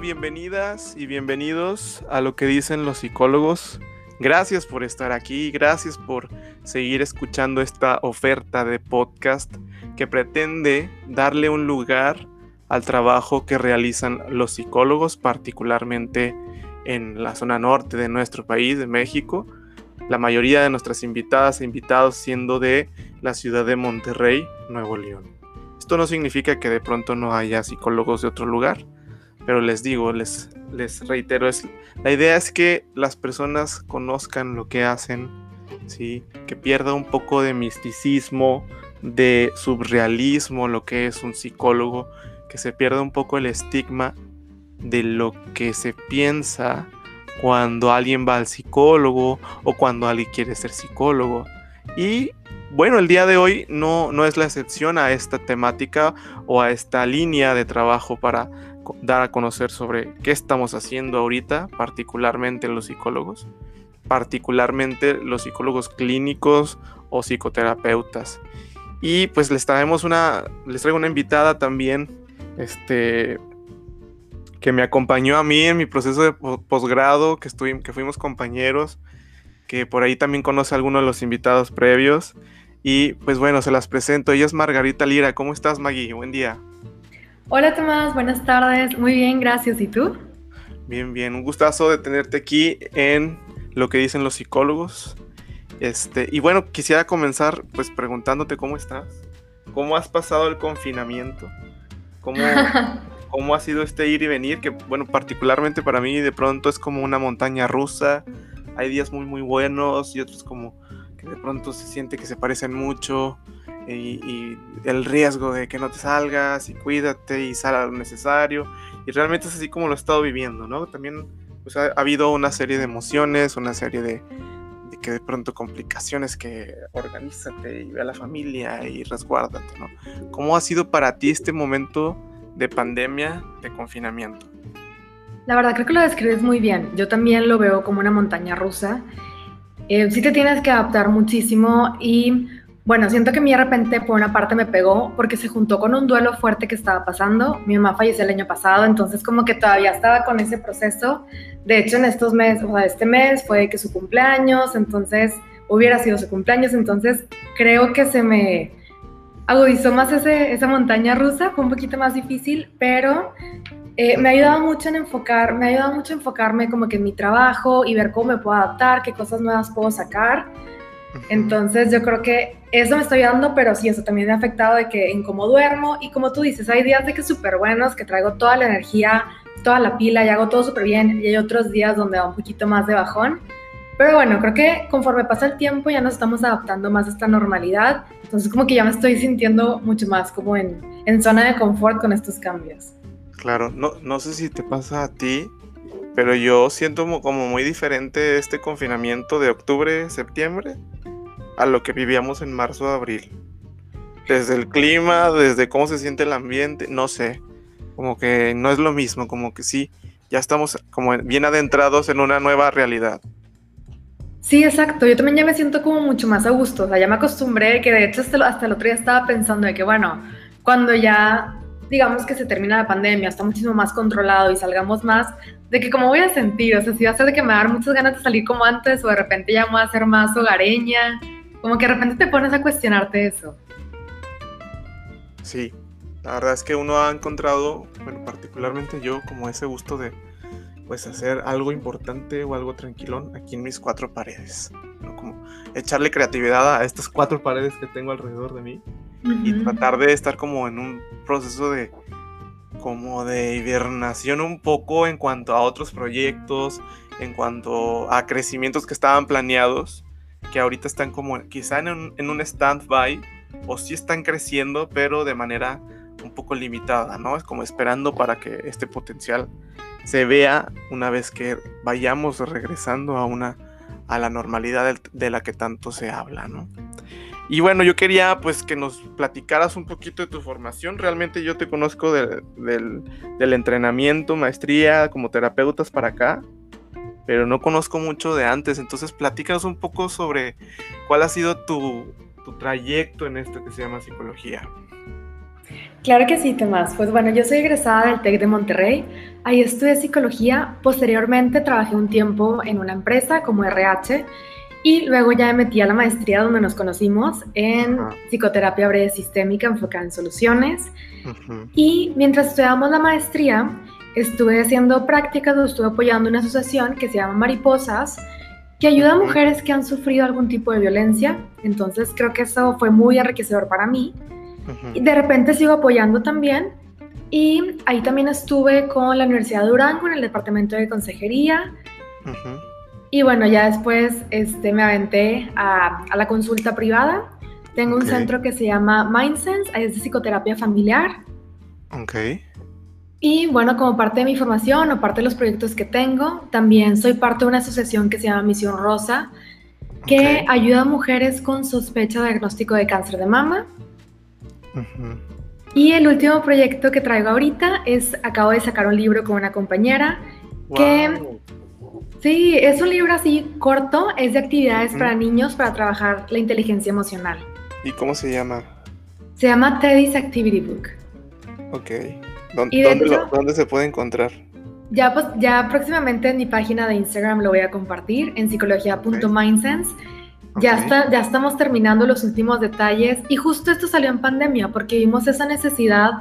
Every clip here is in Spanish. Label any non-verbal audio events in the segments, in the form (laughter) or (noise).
Bienvenidas y bienvenidos a lo que dicen los psicólogos. Gracias por estar aquí, gracias por seguir escuchando esta oferta de podcast que pretende darle un lugar al trabajo que realizan los psicólogos, particularmente en la zona norte de nuestro país, de México. La mayoría de nuestras invitadas e invitados siendo de la ciudad de Monterrey, Nuevo León. Esto no significa que de pronto no haya psicólogos de otro lugar pero les digo, les, les reitero, es, la idea es que las personas conozcan lo que hacen, ¿sí? que pierda un poco de misticismo, de surrealismo, lo que es un psicólogo, que se pierda un poco el estigma de lo que se piensa cuando alguien va al psicólogo o cuando alguien quiere ser psicólogo. Y bueno, el día de hoy no, no es la excepción a esta temática o a esta línea de trabajo para dar a conocer sobre qué estamos haciendo ahorita, particularmente los psicólogos, particularmente los psicólogos clínicos o psicoterapeutas. Y pues les traemos una, les traigo una invitada también, este, que me acompañó a mí en mi proceso de posgrado, que, que fuimos compañeros, que por ahí también conoce a algunos de los invitados previos. Y pues bueno, se las presento. Ella es Margarita Lira. ¿Cómo estás, Maggie? Buen día. Hola Tomás, buenas tardes. Muy bien, gracias. ¿Y tú? Bien, bien. Un gustazo de tenerte aquí en lo que dicen los psicólogos. Este, y bueno, quisiera comenzar pues preguntándote cómo estás. ¿Cómo has pasado el confinamiento? ¿Cómo, (laughs) cómo ha sido este ir y venir? Que bueno, particularmente para mí de pronto es como una montaña rusa. Hay días muy muy buenos y otros como que de pronto se siente que se parecen mucho y, el riesgo de que no te salgas y cuídate y sal a lo necesario. Y realmente es así como lo he estado viviendo, ¿no? También pues, ha, habido una serie de emociones, una serie de, de, que de pronto complicaciones que organízate y ve a la familia y resguárdate, ¿no? ¿Cómo ha sido para ti este momento de pandemia, de confinamiento? La verdad creo que lo describes muy bien. Yo también lo veo como una montaña rusa. Eh, sí te tienes que adaptar muchísimo y bueno, siento que mí de repente por una parte me pegó porque se juntó con un duelo fuerte que estaba pasando. Mi mamá falleció el año pasado, entonces como que todavía estaba con ese proceso. De hecho, en estos meses, o sea, este mes fue que su cumpleaños, entonces hubiera sido su cumpleaños, entonces creo que se me agudizó más ese, esa montaña rusa, fue un poquito más difícil, pero eh, me ha ayudado mucho en enfocar, me ha ayudado mucho a enfocarme como que en mi trabajo y ver cómo me puedo adaptar, qué cosas nuevas puedo sacar. Entonces yo creo que eso me está ayudando, pero sí, eso también me ha afectado de que en cómo duermo y como tú dices, hay días de que súper buenos, que traigo toda la energía, toda la pila y hago todo súper bien y hay otros días donde va un poquito más de bajón. Pero bueno, creo que conforme pasa el tiempo ya nos estamos adaptando más a esta normalidad, entonces como que ya me estoy sintiendo mucho más como en, en zona de confort con estos cambios. Claro, no, no sé si te pasa a ti, pero yo siento como muy diferente este confinamiento de octubre, septiembre a lo que vivíamos en marzo, abril. Desde el clima, desde cómo se siente el ambiente, no sé. Como que no es lo mismo, como que sí, ya estamos como bien adentrados en una nueva realidad. Sí, exacto. Yo también ya me siento como mucho más a gusto. O sea, ya me acostumbré, que de hecho hasta, hasta el otro día estaba pensando de que, bueno, cuando ya digamos que se termina la pandemia, está muchísimo más controlado y salgamos más, de que cómo voy a sentir, o sea, si va a ser de que me va a dar muchas ganas de salir como antes o de repente ya me voy a hacer más hogareña, como que de repente te pones a cuestionarte eso. Sí, la verdad es que uno ha encontrado, bueno, particularmente yo, como ese gusto de pues hacer algo importante o algo tranquilón aquí en mis cuatro paredes. Como echarle creatividad a estas cuatro paredes que tengo alrededor de mí y tratar de estar como en un proceso de como de hibernación un poco en cuanto a otros proyectos, en cuanto a crecimientos que estaban planeados que ahorita están como quizá en un, en un stand-by o sí están creciendo, pero de manera un poco limitada, ¿no? Es como esperando para que este potencial se vea una vez que vayamos regresando a una a la normalidad de la que tanto se habla, ¿no? Y bueno, yo quería pues que nos platicaras un poquito de tu formación. Realmente yo te conozco del, del entrenamiento, maestría como terapeutas para acá pero no conozco mucho de antes. Entonces, platícanos un poco sobre cuál ha sido tu, trayecto en esto que se llama psicología. Claro que sí, Tomás. Pues bueno, yo soy egresada del TEC de Monterrey. Ahí estudié psicología. Posteriormente trabajé un tiempo en una empresa como RH y luego ya me metí a la maestría donde nos conocimos en psicoterapia breve sistémica enfocada en soluciones. Y mientras estudiábamos la maestría, estuve haciendo prácticas, estuve apoyando una asociación que se llama Mariposas, que ayuda a mujeres que han sufrido algún tipo de violencia. Entonces creo que eso fue muy enriquecedor para mí. Y de repente sigo apoyando también. Y ahí también estuve con la Universidad de Durango en el departamento de consejería. Y bueno, ya después este, me aventé a, a la consulta privada. Tengo un centro que se llama MindSense, es de psicoterapia familiar. Ok. Y bueno, como parte de mi formación o parte de los proyectos que tengo, también soy parte de una asociación que se llama Misión Rosa, que ayuda a mujeres con sospecha de diagnóstico de cáncer de mama. Y el último proyecto que traigo ahorita es, acabo de sacar un libro con una compañera que... Sí, es un libro así corto, es de actividades para niños para trabajar la inteligencia emocional. ¿Y cómo se llama? Se llama Teddy's Activity Book. Ok. ¿Dónde, se puede encontrar? Ya, pues, ya próximamente en mi página de Instagram lo voy a compartir en psicología.mindsense. Ya, está, ya estamos terminando los últimos detalles y justo esto salió en pandemia porque vimos esa necesidad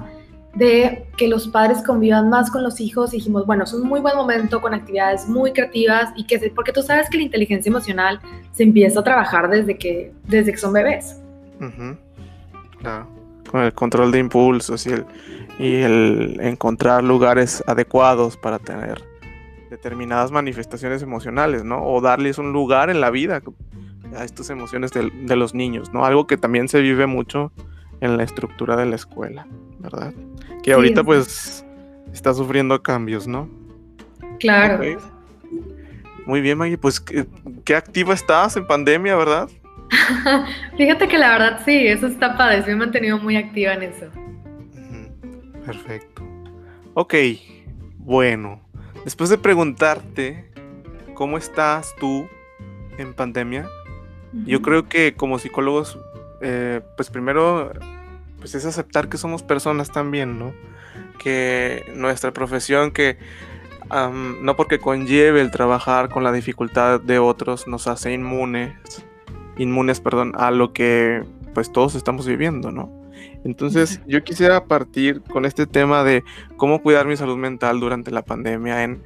de que los padres convivan más con los hijos y dijimos, bueno, es un muy buen momento con actividades muy creativas y que porque tú sabes que la inteligencia emocional se empieza a trabajar desde que, desde que son bebés. Claro, con el control de impulsos y el, y el encontrar lugares adecuados para tener determinadas manifestaciones emocionales, ¿no? O darles un lugar en la vida a estas emociones de, los niños, ¿no? Algo que también se vive mucho en la estructura de la escuela, ¿verdad? Que ahorita pues está sufriendo cambios, ¿no? Claro. Muy bien, Maggie, pues ¿qué, activa estás en pandemia, ¿verdad? (laughs) Fíjate que la verdad sí, eso está padre, me he mantenido muy activa en eso. Perfecto. Ok, bueno, después de preguntarte cómo estás tú en pandemia, yo creo que como psicólogos, eh, pues primero, pues es aceptar que somos personas también, ¿no? Que nuestra profesión, que no porque conlleve el trabajar con la dificultad de otros, nos hace inmunes, inmunes, perdón, a lo que pues todos estamos viviendo, ¿no? Entonces, (laughs) yo quisiera partir con este tema de cómo cuidar mi salud mental durante la pandemia en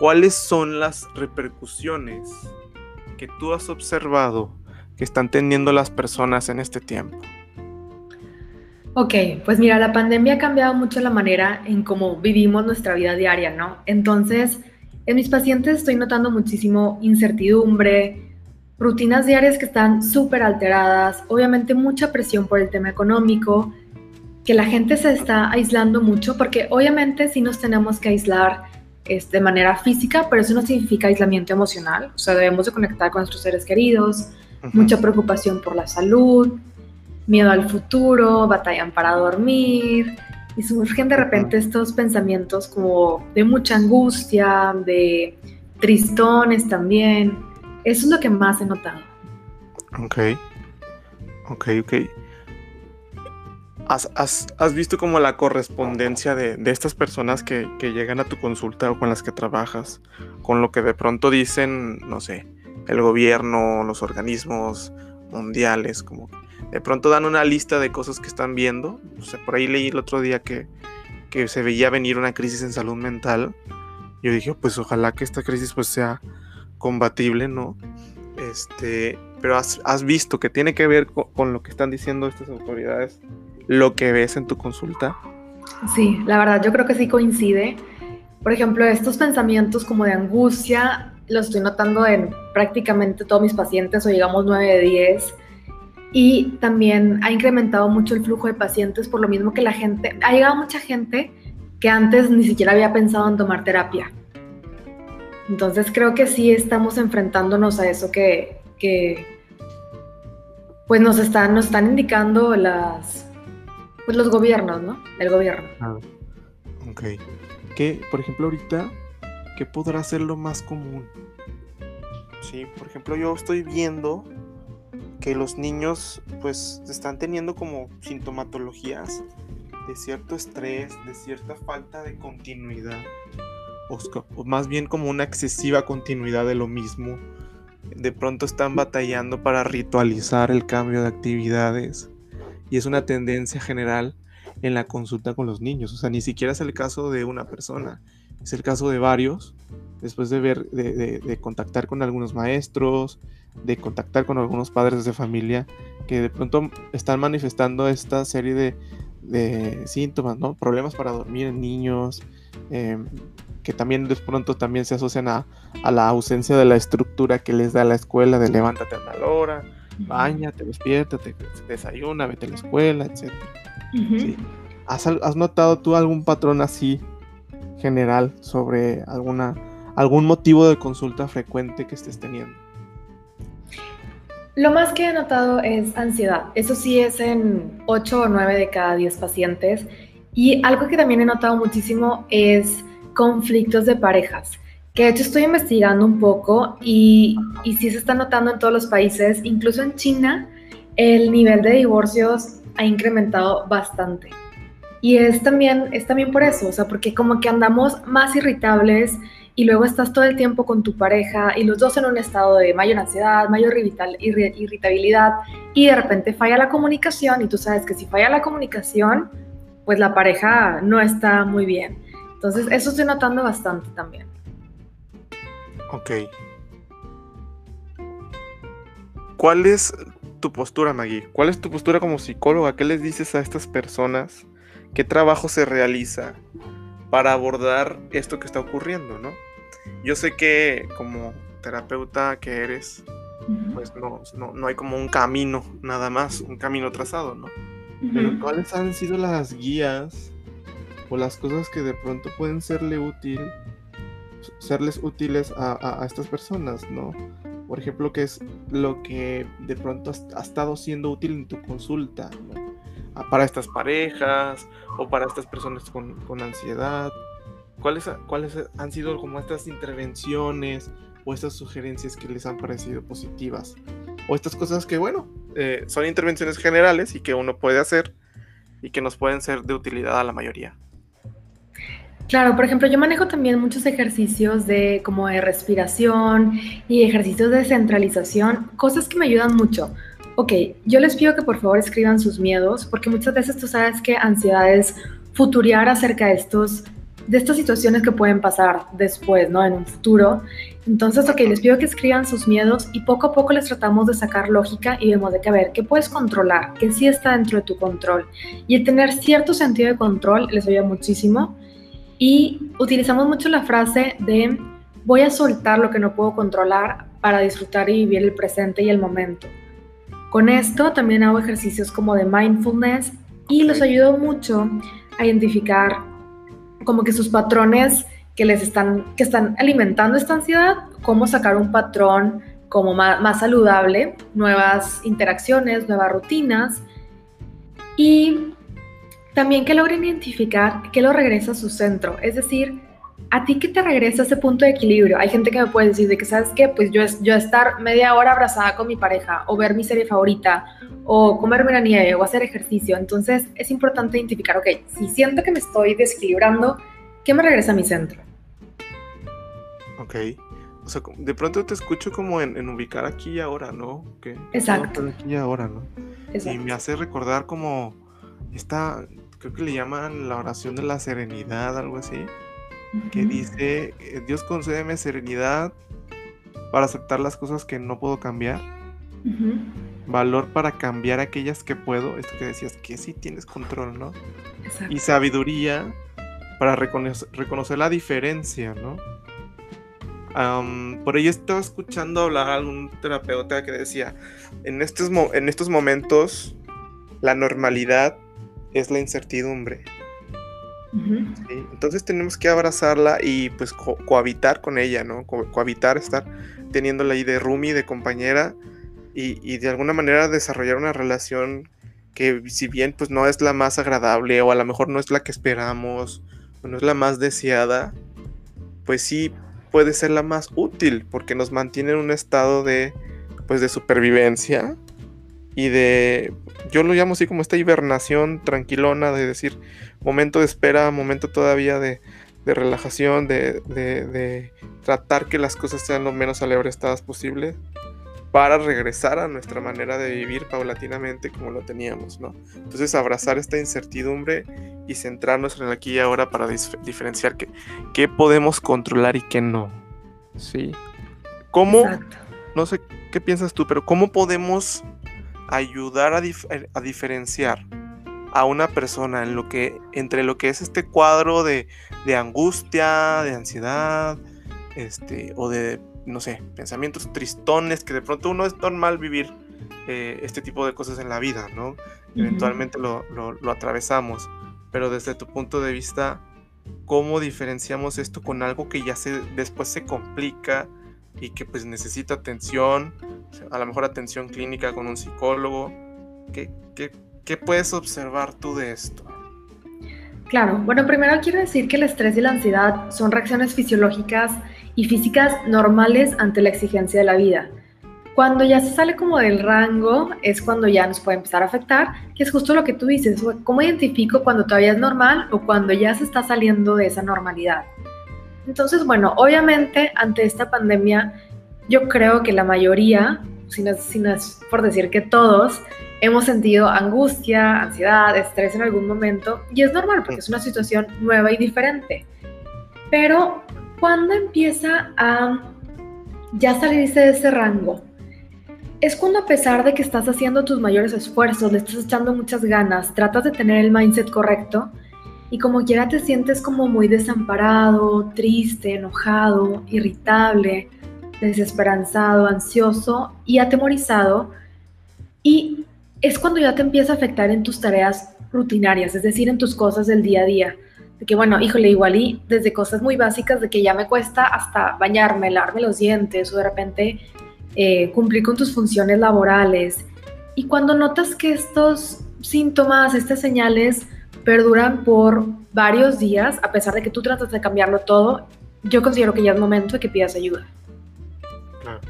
cuáles son las repercusiones que tú has observado que están teniendo las personas en este tiempo. Ok, pues mira, la pandemia ha cambiado mucho la manera en cómo vivimos nuestra vida diaria, ¿no? Entonces, en mis pacientes estoy notando muchísimo incertidumbre, rutinas diarias que están súper alteradas, obviamente mucha presión por el tema económico, que la gente se está aislando mucho, porque obviamente sí nos tenemos que aislar este, de manera física, pero eso no significa aislamiento emocional, o sea, debemos de conectar con nuestros seres queridos, mucha preocupación por la salud, miedo al futuro, batallan para dormir, y surgen de repente estos pensamientos como de mucha angustia, de tristones también, eso es lo que más he notado. Ok. Ok, ok. ¿Has, visto como la correspondencia de, estas personas que, llegan a tu consulta o con las que trabajas, con lo que de pronto dicen, no sé, el gobierno, los organismos mundiales, como de pronto dan una lista de cosas que están viendo? O sea, por ahí leí el otro día que, que se veía venir una crisis en salud mental. Yo dije, pues ojalá que esta crisis pues sea combatible, ¿no? Este, pero has, visto que tiene que ver con, lo que están diciendo estas autoridades, lo que ves en tu consulta. Sí, la verdad, yo creo que sí coincide. Por ejemplo, estos pensamientos como de angustia los estoy notando en prácticamente todos mis pacientes, o digamos 9 de 10. Y también ha incrementado mucho el flujo de pacientes por lo mismo que la gente, ha llegado mucha gente que antes ni siquiera había pensado en tomar terapia. Entonces creo que sí estamos enfrentándonos a eso que, pues nos están, nos están indicando las pues los gobiernos, ¿no? El gobierno. Ah, ok. ¿Qué, por ejemplo, ahorita, qué podrá ser lo más común? Sí, por ejemplo, yo estoy viendo que los niños pues están teniendo como sintomatologías de cierto estrés, de cierta falta de continuidad, o, más bien como una excesiva continuidad de lo mismo. De pronto están batallando para ritualizar el cambio de actividades y es una tendencia general en la consulta con los niños. O sea, ni siquiera es el caso de una persona, es el caso de varios. Después de ver, de, contactar con algunos maestros, de contactar con algunos padres de familia, que de pronto están manifestando esta serie de, de síntomas, ¿no? Problemas para dormir en niños, em, que también de pronto también se asocian a, la ausencia de la estructura que les da la escuela de levántate a tal hora, bañate, despiértate, desayuna, vete a la escuela, etc. ¿Has, notado tú algún patrón así general sobre alguna, algún motivo de consulta frecuente que estés teniendo? Lo más que he notado es ansiedad. Eso sí es en 8 o 9 de cada 10 pacientes. Y algo que también he notado muchísimo es conflictos de parejas, que de hecho estoy investigando un poco y, y sí se está notando en todos los países, incluso en China, el nivel de divorcios ha incrementado bastante. Y es también, es también por eso, o sea, porque como que andamos más irritables, y luego estás todo el tiempo con tu pareja y los dos en un estado de mayor ansiedad, mayor irritabilidad y de repente falla la comunicación y tú sabes que si falla la comunicación, pues la pareja no está muy bien. Entonces eso estoy notando bastante también. Ok. ¿Cuál es tu postura, Maggie? ¿Cuál es tu postura como psicóloga? ¿Qué les dices a estas personas? ¿Qué trabajo se realiza para abordar esto que está ocurriendo, no? Yo sé que como terapeuta que eres, pues no, no, hay como un camino nada más, un camino trazado, ¿no? Pero ¿cuáles han sido las guías o las cosas que de pronto pueden serle útil, serles útiles a, estas personas, ¿no? Por ejemplo, ¿qué es lo que de pronto ha estado siendo útil en tu consulta, ¿no? para estas parejas o para estas personas con, con ansiedad ¿Cuáles, ¿Cuáles han sido como estas intervenciones o estas sugerencias que les han parecido positivas? O estas cosas que, bueno, eh, son intervenciones generales y que uno puede hacer y que nos pueden ser de utilidad a la mayoría. Claro, por ejemplo, yo manejo también muchos ejercicios de como de respiración y ejercicios de centralización, cosas que me ayudan mucho. Ok, yo les pido que por favor escriban sus miedos, porque muchas veces tú sabes que ansiedad es futuriar acerca de estos de estas situaciones que pueden pasar después, ¿no? En un futuro. Entonces, ok, les pido que escriban sus miedos y poco a poco les tratamos de sacar lógica y vemos de que, a ver, ¿qué puedes controlar? ¿Qué sí está dentro de tu control? Y el tener cierto sentido de control les ayuda muchísimo. Y utilizamos mucho la frase de voy a soltar lo que no puedo controlar para disfrutar y vivir el presente y el momento. Con esto también hago ejercicios como de mindfulness y los ayudo mucho a identificar como que sus patrones que les están, que están alimentando esta ansiedad, cómo sacar un patrón como más, más saludable, nuevas interacciones, nuevas rutinas y también que logren identificar qué lo regresa a su centro, es decir, a ti que te regresa ese punto de equilibrio. Hay gente que me puede decir de que, ¿sabes qué? Pues yo, yo estar media hora abrazada con mi pareja, o ver mi serie favorita, o comerme la nieve, o hacer ejercicio. Entonces es importante identificar, ok, si siento que me estoy desequilibrando, ¿qué me regresa a mi centro? Ok. O sea, de pronto te escucho como en, ubicar aquí y ahora, ¿no? Exacto. Aquí y ahora, ¿no? Y me hace recordar como esta, creo que le llaman la oración de la serenidad, algo así que dice, eh, Dios concédeme serenidad para aceptar las cosas que no puedo cambiar, valor para cambiar aquellas que puedo, esto que decías, que sí tienes control, ¿no? Y sabiduría para reconocer, la diferencia, ¿no? por ello estaba escuchando hablar a un terapeuta que decía, en estos, en estos momentos la normalidad es la incertidumbre. Entonces tenemos que abrazarla y pues cohabitar con ella, ¿no? cohabitar, estar teniéndola ahí de roomie, de compañera y, de alguna manera desarrollar una relación que si bien pues no es la más agradable o a lo mejor no es la que esperamos o no es la más deseada, pues sí puede ser la más útil porque nos mantiene en un estado de pues de supervivencia y de yo lo llamo así como esta hibernación tranquilona de decir momento de espera, momento todavía de, relajación, de, tratar que las cosas sean lo menos alebrestadas posible para regresar a nuestra manera de vivir paulatinamente como lo teníamos, ¿no? Entonces abrazar esta incertidumbre y centrarnos en el aquí y ahora para diferenciar qué, podemos controlar y qué no, ¿sí? ¿Cómo, no sé qué piensas tú, pero cómo podemos ayudar a, a diferenciar a una persona en lo que, entre lo que es este cuadro de, de angustia, de ansiedad, este, o de no sé, pensamientos tristones, que de pronto uno es normal vivir eh, este tipo de cosas en la vida, ¿no? Eventualmente lo, atravesamos, pero desde tu punto de vista, ¿cómo diferenciamos esto con algo que ya se, después se complica y que pues necesita atención, a lo mejor atención clínica con un psicólogo? ¿Qué, qué puedes observar tú de esto? Claro, bueno, primero quiero decir que el estrés y la ansiedad son reacciones fisiológicas y físicas normales ante la exigencia de la vida. Cuando ya se sale como del rango es cuando ya nos puede empezar a afectar, que es justo lo que tú dices, ¿cómo identifico cuando todavía es normal o cuando ya se está saliendo de esa normalidad? Entonces, bueno, obviamente ante esta pandemia yo creo que la mayoría, si no, si no es por decir que todos, hemos sentido angustia, ansiedad, estrés en algún momento y es normal porque es una situación nueva y diferente. Pero ¿Cuándo empieza a ya salirse de ese rango? Es cuando a pesar de que estás haciendo tus mayores esfuerzos, le estás echando muchas ganas, tratas de tener el mindset correcto y como quiera te sientes como muy desamparado, triste, enojado, irritable, desesperanzado, ansioso y atemorizado. Y es cuando ya te empieza a afectar en tus tareas rutinarias, es decir, en tus cosas del día a día de que bueno, híjole, igual y desde cosas muy básicas de que ya me cuesta hasta bañarme, lavarme los dientes o de repente eh, cumplir con tus funciones laborales. Y cuando notas que estos síntomas, estas señales perduran por varios días, a pesar de que tú tratas de cambiarlo todo, yo considero que ya es momento de que pidas ayuda. Claro.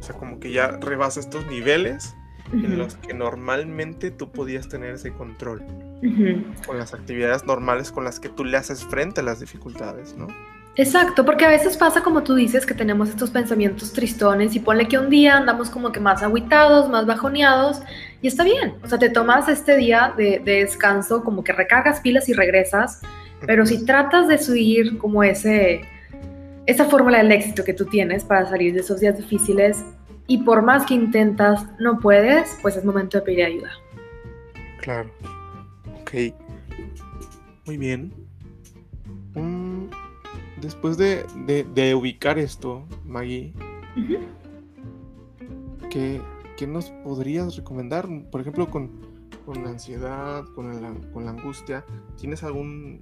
O sea, como que ya rebasa estos niveles en los que normalmente tú podías tener ese control con las actividades normales con las que tú le haces frente a las dificultades, ¿no? Exacto, porque a veces pasa como tú dices que tenemos estos pensamientos tristones y ponle que un día andamos como que más aguitados, más bajoneados y está bien, o sea, te tomas este día de, descanso, como que recargas pilas y regresas, pero si tratas de subir como ese, esa fórmula del éxito que tú tienes para salir de esos días difíciles y por más que intentas no puedes, pues es momento de pedir ayuda. Claro. Muy bien. Después de, ubicar esto, Maggie, ¿qué, nos podrías recomendar? Por ejemplo, con, la ansiedad, con la, con la angustia, ¿tienes alguna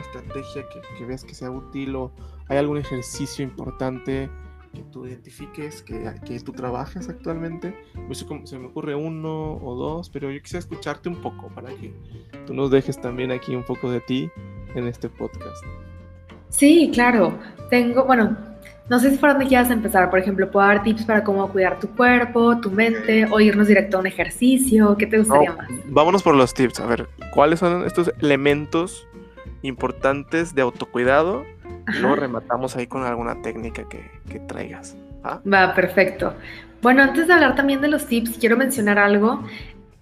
estrategia que, que veas que sea útil o hay algún ejercicio importante? que tú identifiques, que, que tú trabajes actualmente. se me ocurre uno o dos, pero yo quisiera escucharte un poco para que tú nos dejes también aquí un poco de ti en este podcast. Sí, claro. Tengo, bueno, no sé si por dónde quieras empezar. Por ejemplo, puedo dar tips para cómo cuidar tu cuerpo, tu mente, o irnos directo a un ejercicio. ¿Qué te gustaría más? Vámonos por los tips. A ver, ¿cuáles son estos elementos importantes de autocuidado y luego rematamos ahí con alguna técnica que, traigas. Va, perfecto. Bueno, antes de hablar también de los tips, quiero mencionar algo.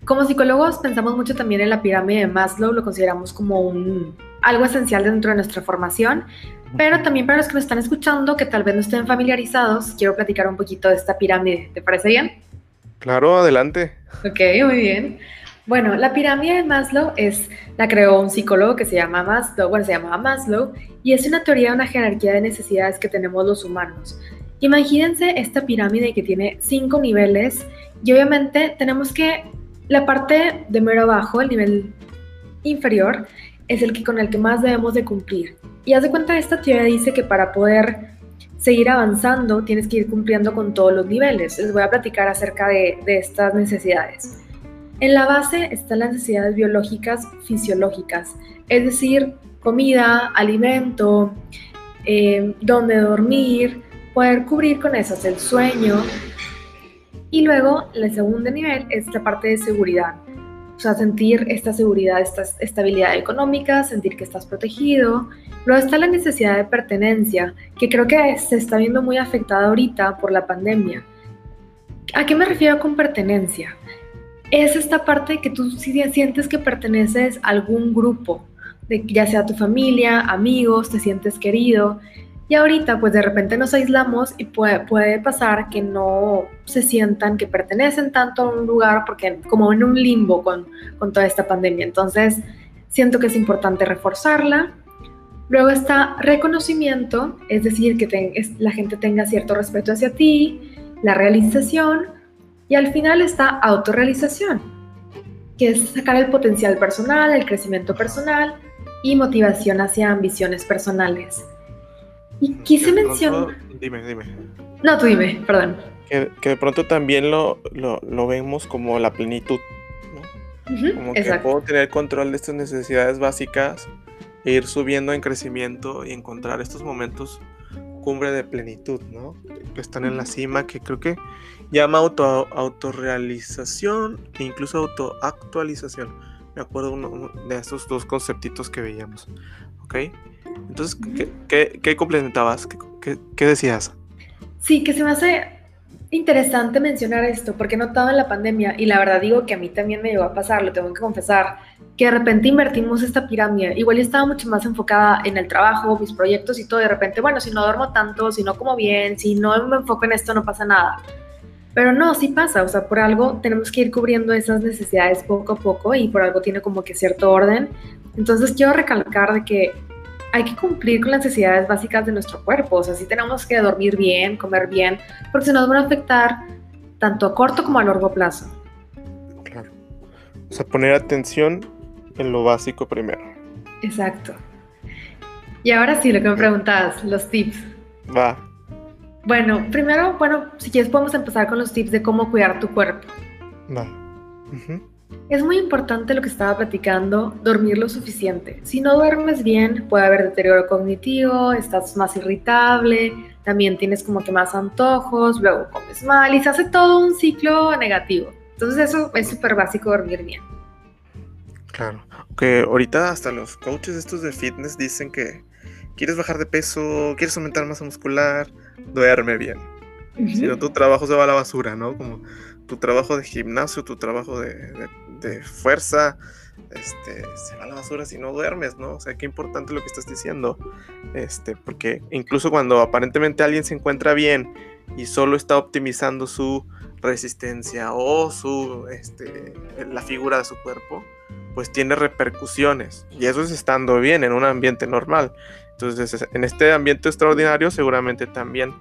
Como psicólogos pensamos mucho también en la pirámide de Maslow, lo consideramos como un, algo esencial dentro de nuestra formación, pero también para los que nos están escuchando, que tal vez no estén familiarizados, quiero platicar un poquito de esta pirámide. ¿Te parece bien? Claro, adelante. Ok, muy bien. Bueno, la pirámide de Maslow es, la creó un psicólogo que se llama Maslow, bueno, se llamaba Maslow, y es una teoría de una jerarquía de necesidades que tenemos los humanos. Imagínense esta pirámide que tiene cinco niveles y obviamente tenemos que la parte de mero abajo, el nivel inferior, es el que con el que más debemos de cumplir. Y haz de cuenta, esta teoría dice que para poder seguir avanzando tienes que ir cumpliendo con todos los niveles. Les voy a platicar acerca de, estas necesidades. En la base están las necesidades biológicas fisiológicas, es decir, comida, alimento, eh, donde dormir, poder cubrir con esas el sueño. Y luego, el segundo nivel es la parte de seguridad. O sea, sentir esta seguridad, esta estabilidad económica, sentir que estás protegido. Luego está la necesidad de pertenencia, que creo que se está viendo muy afectada ahorita por la pandemia. ¿A qué me refiero con pertenencia? Es esta parte que tú sientes que perteneces a algún grupo, ya sea tu familia, amigos, te sientes querido. Y ahorita pues de repente nos aislamos y puede, puede, pasar que no se sientan que pertenecen tanto a un lugar porque como en un limbo con, con toda esta pandemia. Entonces siento que es importante reforzarla. Luego está reconocimiento, es decir, que la gente tenga cierto respeto hacia ti, la realización y al final está autorrealización, que es sacar el potencial personal, el crecimiento personal y motivación hacia ambiciones personales. Y quise mencionar... Dime, dime. No, tú dime, perdón. Que, de pronto también lo, lo, vemos como la plenitud, ¿no? como que puedo tener control de estas necesidades básicas e ir subiendo en crecimiento y encontrar estos momentos cumbre de plenitud, ¿no? Que están en la cima, que creo que llama auto, autorrealización e incluso autoactualización. Me acuerdo de estos dos conceptitos que veíamos, ¿ok? Entonces, ¿qué, complementabas? ¿Qué, decías? Sí, que se me hace interesante mencionar esto, porque he notado en la pandemia, y la verdad digo que a mí también me llegó a pasar, lo tengo que confesar, que de repente invertimos esta pirámide. Igual yo estaba mucho más enfocada en el trabajo, mis proyectos y todo. De repente, bueno, si no duermo tanto, si no como bien, si no me enfoco en esto, no pasa nada. Pero no, sí pasa, o sea, por algo tenemos que ir cubriendo esas necesidades poco a poco y por algo tiene como que cierto orden. Entonces quiero recalcar de que hay que cumplir con las necesidades básicas de nuestro cuerpo. O sea, sí tenemos que dormir bien, comer bien, porque se nos van a afectar tanto a corto como a largo plazo. Claro. O sea, poner atención en lo básico primero. Exacto. Y ahora sí, lo que me preguntabas, los tips. Va. Bueno, primero, bueno, si quieres podemos empezar con los tips de cómo cuidar tu cuerpo. Va. Es muy importante lo que estaba platicando, dormir lo suficiente. Si no duermes bien, puede haber deterioro cognitivo, estás más irritable, también tienes como que más antojos, luego comes mal y se hace todo un ciclo negativo. Entonces eso es súper básico dormir bien. Claro, que ahorita hasta los coaches estos de fitness dicen que quieres bajar de peso, quieres aumentar masa muscular, duerme bien. Si no, tu trabajo se va a la basura, ¿no? Como tu trabajo de gimnasio, tu trabajo de, fuerza, este, se va a la basura si no duermes, ¿no? O sea, qué importante lo que estás diciendo. Este, porque incluso cuando aparentemente alguien se encuentra bien y solo está optimizando su resistencia o su, este, la figura de su cuerpo, pues tiene repercusiones. Y eso es estando bien en un ambiente normal. Entonces, en este ambiente extraordinario seguramente también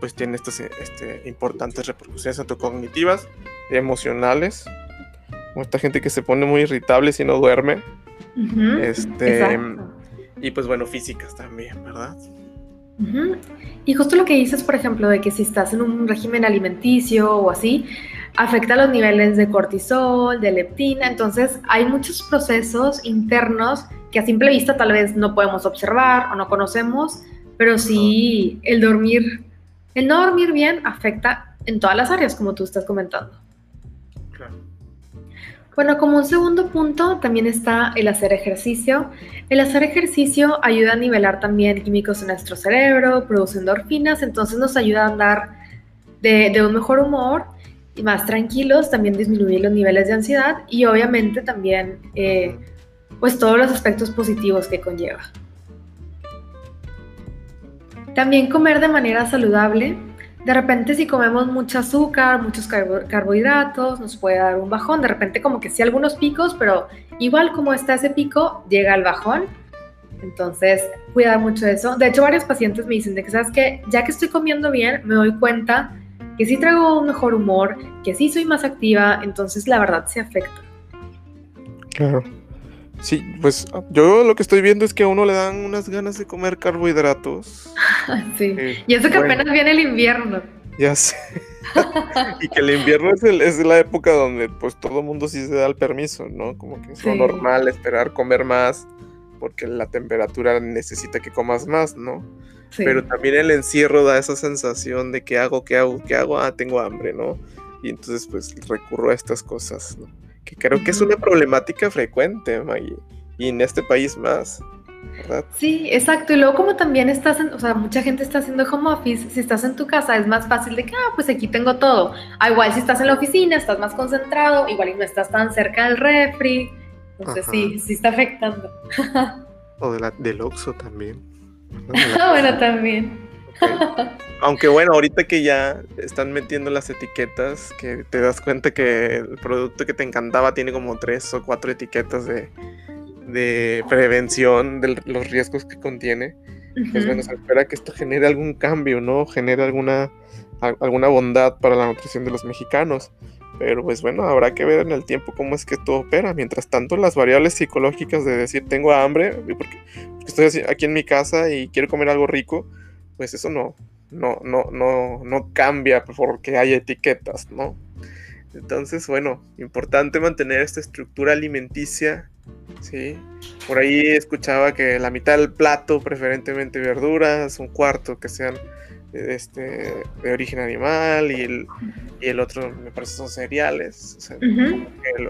pues tiene estas este, importantes repercusiones tanto cognitivas, emocionales, como esta gente que se pone muy irritable si no duerme, este, y pues bueno, físicas también, ¿verdad? Y justo lo que dices, por ejemplo, de que si estás en un régimen alimenticio o así, afecta los niveles de cortisol, de leptina, entonces hay muchos procesos internos que a simple vista tal vez no podemos observar o no conocemos, pero sí el dormir el no dormir bien afecta en todas las áreas, como tú estás comentando. Claro. Bueno, como un segundo punto también está el hacer ejercicio. El hacer ejercicio ayuda a nivelar también químicos en nuestro cerebro, produce endorfinas, entonces nos ayuda a andar de, un mejor humor y más tranquilos, también disminuir los niveles de ansiedad y obviamente también eh, pues todos los aspectos positivos que conlleva. También comer de manera saludable. De repente si comemos mucho azúcar, muchos carbohidratos, nos puede dar un bajón. De repente como que sí algunos picos, pero igual como está ese pico, llega el bajón. Entonces, cuida mucho eso. De hecho, varios pacientes me dicen de que, ¿sabes que Ya que estoy comiendo bien, me doy cuenta que sí traigo un mejor humor, que sí soy más activa, entonces la verdad se afecta. Claro. Sí, pues yo lo que estoy viendo es que a uno le dan unas ganas de comer carbohidratos. (laughs) sí. y eso que apenas viene el invierno. Ya sé. (laughs) y que el invierno es, es, la época donde pues todo el mundo sí se da el permiso, ¿no? Como que es lo normal esperar comer más porque la temperatura necesita que comas más, ¿no? Sí. Pero también el encierro da esa sensación de que hago, qué hago, qué hago, ah, tengo hambre, ¿no? Y entonces pues recurro a estas cosas, ¿no? Que creo que es una problemática frecuente, Maggie, y en este país más. ¿verdad? Sí, exacto. Y luego como también estás, en, o sea, mucha gente está haciendo home office, si estás en tu casa es más fácil de que, ah, pues aquí tengo todo. Ah, igual si estás en la oficina, estás más concentrado, igual y no estás tan cerca del refri. Entonces sí, sí está afectando. (laughs) o de la, del Oxxo también. (laughs) bueno, también. Aunque bueno, ahorita que ya están metiendo las etiquetas, que te das cuenta que el producto que te encantaba tiene como tres o cuatro etiquetas de, de prevención de los riesgos que contiene, pues bueno, se espera que esto genere algún cambio, ¿no? Genere alguna, alguna bondad para la nutrición de los mexicanos. Pero pues bueno, habrá que ver en el tiempo cómo es que esto opera. Mientras tanto, las variables psicológicas de decir tengo hambre, porque, estoy aquí en mi casa y quiero comer algo rico, pues eso no, no, no, no, no cambia porque hay etiquetas, ¿no? Entonces, bueno, importante mantener esta estructura alimenticia Sí, por ahí escuchaba que la mitad del plato, preferentemente verduras, un cuarto que sean este, de origen animal y el, y el otro me parece son cereales, o sea,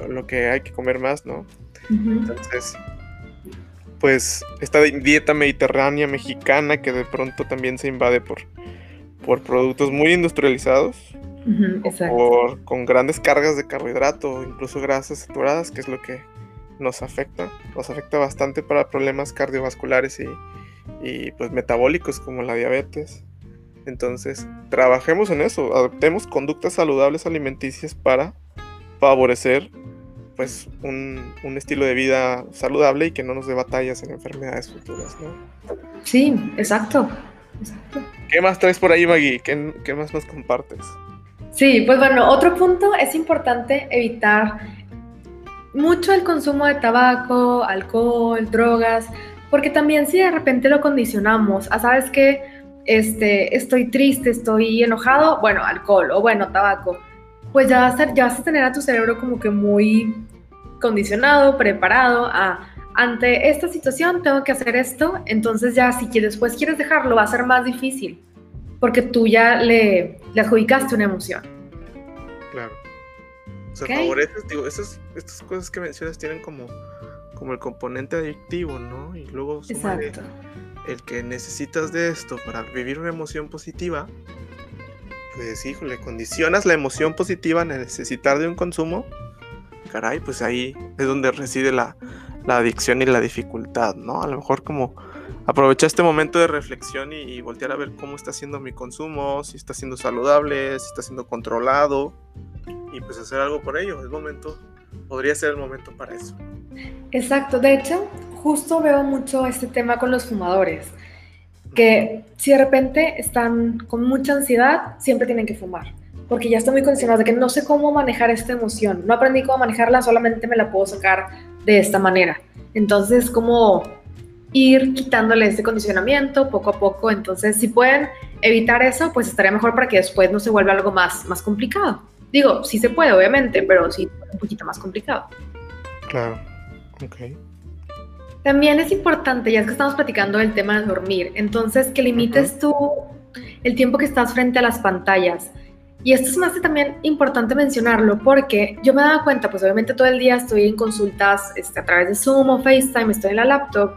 lo, que hay que comer más, ¿no? Entonces, pues esta dieta mediterránea mexicana que de pronto también se invade por, por productos muy industrializados, por, con grandes cargas de carbohidrato, incluso grasas saturadas, que es lo que nos afecta, nos afecta bastante para problemas cardiovasculares y, pues metabólicos como la diabetes. Entonces, trabajemos en eso, adoptemos conductas saludables alimenticias para favorecer pues un, estilo de vida saludable y que no nos dé batallas en enfermedades futuras, ¿no? Sí, exacto. exacto. ¿Qué más traes por ahí, Maggie? ¿Qué, ¿Qué más nos compartes? Sí, pues bueno, otro punto es importante evitar mucho el consumo de tabaco, alcohol, drogas, porque también si de repente lo condicionamos a, ¿sabes qué? Este, estoy triste, estoy enojado, bueno, alcohol o bueno, tabaco, pues ya vas, a, ya vas a tener a tu cerebro como que muy condicionado, preparado a, ante esta situación tengo que hacer esto, entonces ya si después quieres dejarlo va a ser más difícil, porque tú ya le, le adjudicaste una emoción. Claro. O sea, favoreces, digo, esas, estas cosas que mencionas tienen como, como el componente adictivo, ¿no? Y luego el que necesitas de esto para vivir una emoción positiva, pues híjole, condicionas la emoción positiva a necesitar de un consumo, caray, pues ahí es donde reside la, la adicción y la dificultad, ¿no? A lo mejor como aprovechar este momento de reflexión y, y, voltear a ver cómo está siendo mi consumo, si está siendo saludable, si está siendo controlado, y pues hacer algo por ello. Es momento, podría ser el momento para eso. Exacto, de hecho, justo veo mucho este tema con los fumadores, que si de repente están con mucha ansiedad, siempre tienen que fumar, porque ya estoy muy condicionado de que no sé cómo manejar esta emoción, no aprendí cómo manejarla, solamente me la puedo sacar de esta manera. Entonces, como ir quitándole este condicionamiento poco a poco, entonces si pueden evitar eso, pues estaría mejor para que después no se vuelva algo más, más complicado. Digo, sí se puede, obviamente, pero sí un poquito más complicado. Claro, ok. También es importante, ya es que estamos platicando del tema de dormir, entonces que limites tú el tiempo que estás frente a las pantallas. Y esto es más que también importante mencionarlo porque yo me daba cuenta, pues obviamente todo el día estoy en consultas este, a través de Zoom o FaceTime, estoy en la laptop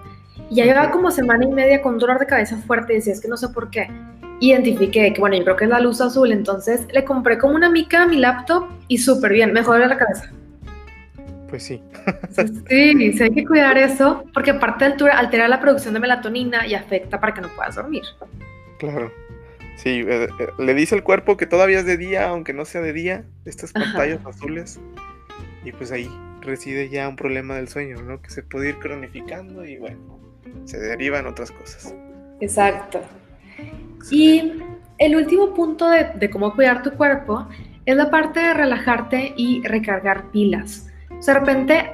y ya llevaba como semana y media con dolor de cabeza fuerte y decía, es que no sé por qué identifiqué que, bueno, yo creo que es la luz azul, entonces le compré como una mica a mi laptop y súper bien, me jodió la cabeza. Pues sí. sí, sí, hay que cuidar eso, porque aparte altura altera la producción de melatonina y afecta para que no puedas dormir. Claro. Sí, eh, eh, le dice al cuerpo que todavía es de día, aunque no sea de día, estas pantallas azules. Y pues ahí reside ya un problema del sueño, ¿no? Que se puede ir cronificando y bueno, se derivan otras cosas. Exacto. Y el último punto de, cómo cuidar tu cuerpo es la parte de relajarte y recargar pilas. O sea, de repente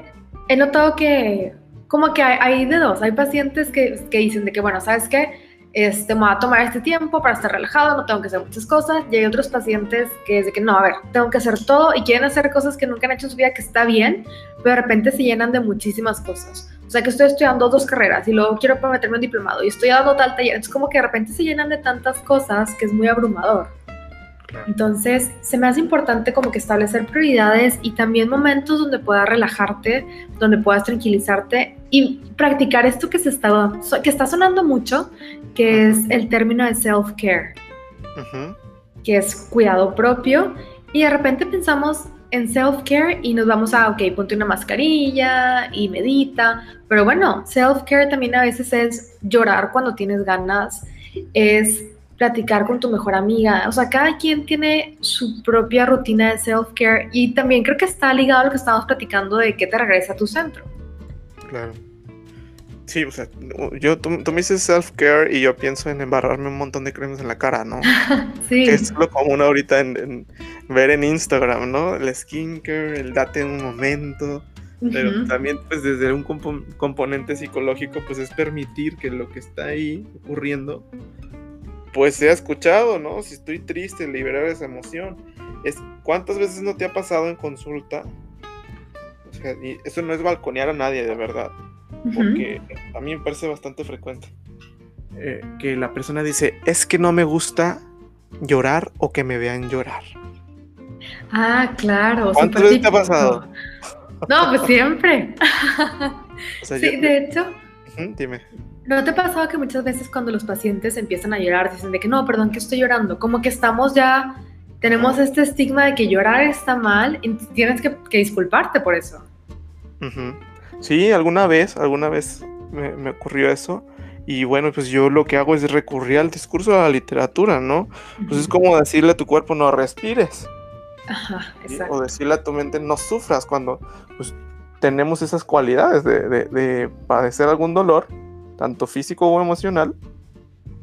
he notado que como que hay, de dos, hay pacientes que, que, dicen de que, bueno, ¿sabes qué? Este, me voy a tomar este tiempo para estar relajado, no tengo que hacer muchas cosas. Y hay otros pacientes que es que, no, a ver, tengo que hacer todo y quieren hacer cosas que nunca han hecho en su vida, que está bien, pero de repente se llenan de muchísimas cosas. O sea, que estoy estudiando dos carreras y luego quiero meterme un diplomado y estoy dando tal taller. Es como que de repente se llenan de tantas cosas que es muy abrumador. Entonces, se me hace importante como que establecer prioridades y también momentos donde puedas relajarte, donde puedas tranquilizarte y practicar esto que se está, que está sonando mucho, que es el término de self-care, que es cuidado propio. Y de repente pensamos en self-care y nos vamos a, ok, ponte una mascarilla y medita. Pero bueno, self-care también a veces es llorar cuando tienes ganas, es platicar con tu mejor amiga. O sea, cada quien tiene su propia rutina de self-care y también creo que está ligado a lo que estamos platicando de que te regresa a tu centro. Claro. Sí, o sea, yo, tú, me dices self-care y yo pienso en embarrarme un montón de cremas en la cara, ¿no? (laughs) sí. Que es lo común ahorita en, ver en Instagram, ¿no? El skincare, el date en un momento. Pero también, pues, desde un componente psicológico, pues es permitir que lo que está ahí ocurriendo pues se ha escuchado, ¿no? Si estoy triste, liberar esa emoción. Es, ¿Cuántas veces no te ha pasado en consulta? O sea, y eso no es balconear a nadie, de verdad. Porque a mí me parece bastante frecuente. Eh, que la persona dice, es que no me gusta llorar o que me vean llorar. Ah, claro. ¿Cuántas veces te ha pasado? No, pues siempre. sí, de hecho. dime. ¿No te ha pasado que muchas veces cuando los pacientes empiezan a llorar dicen de que no, perdón, que estoy llorando? Como que estamos ya, tenemos este estigma de que llorar está mal y tienes que, disculparte por eso. Sí, alguna vez, alguna vez me, ocurrió eso. Y bueno, pues yo lo que hago es recurrir al discurso de la literatura, ¿no? Pues es como decirle a tu cuerpo no respires. Ajá, exacto. O decirle a tu mente no sufras cuando pues, tenemos esas cualidades de, de padecer algún dolor tanto físico o emocional,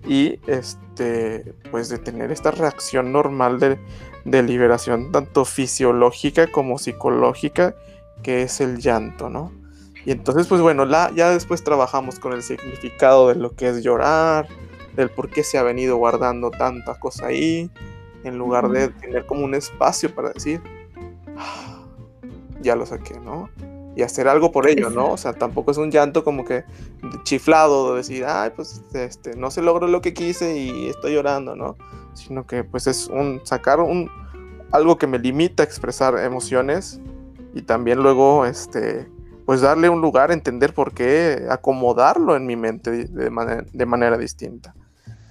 y este, pues de tener esta reacción normal de, de liberación, tanto fisiológica como psicológica, que es el llanto, ¿no? Y entonces, pues bueno, la, ya después trabajamos con el significado de lo que es llorar, del por qué se ha venido guardando tanta cosa ahí, en lugar de tener como un espacio para decir, ah, ya lo saqué, ¿no? Y hacer algo por ello, ¿no? O sea, tampoco es un llanto como que chiflado de decir, ay, pues este, no se logró lo que quise y estoy llorando, ¿no? Sino que pues es un sacar un algo que me limita a expresar emociones y también luego este pues darle un lugar, entender por qué, acomodarlo en mi mente de, manera, de manera distinta.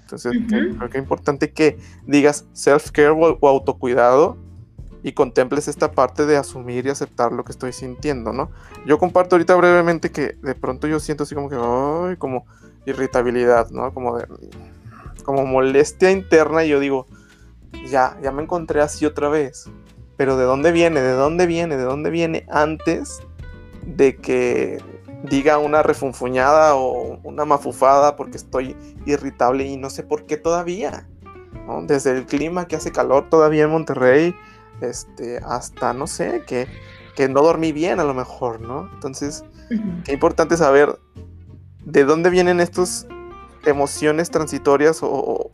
Entonces, creo que es importante que digas self-care o autocuidado y contemples esta parte de asumir y aceptar lo que estoy sintiendo, ¿no? Yo comparto ahorita brevemente que de pronto yo siento así como que, ay, como irritabilidad, ¿no? Como como molestia interna y yo digo, ya, ya me encontré así otra vez. Pero ¿de dónde viene? ¿De dónde viene? ¿De dónde viene antes de que diga una refunfuñada o una mafufada porque estoy irritable y no sé por qué todavía? ¿no? Desde el clima que hace calor todavía en Monterrey, este, hasta, no sé, que, que no dormí bien a lo mejor, ¿no? Entonces, qué importante saber de dónde vienen estas emociones transitorias o,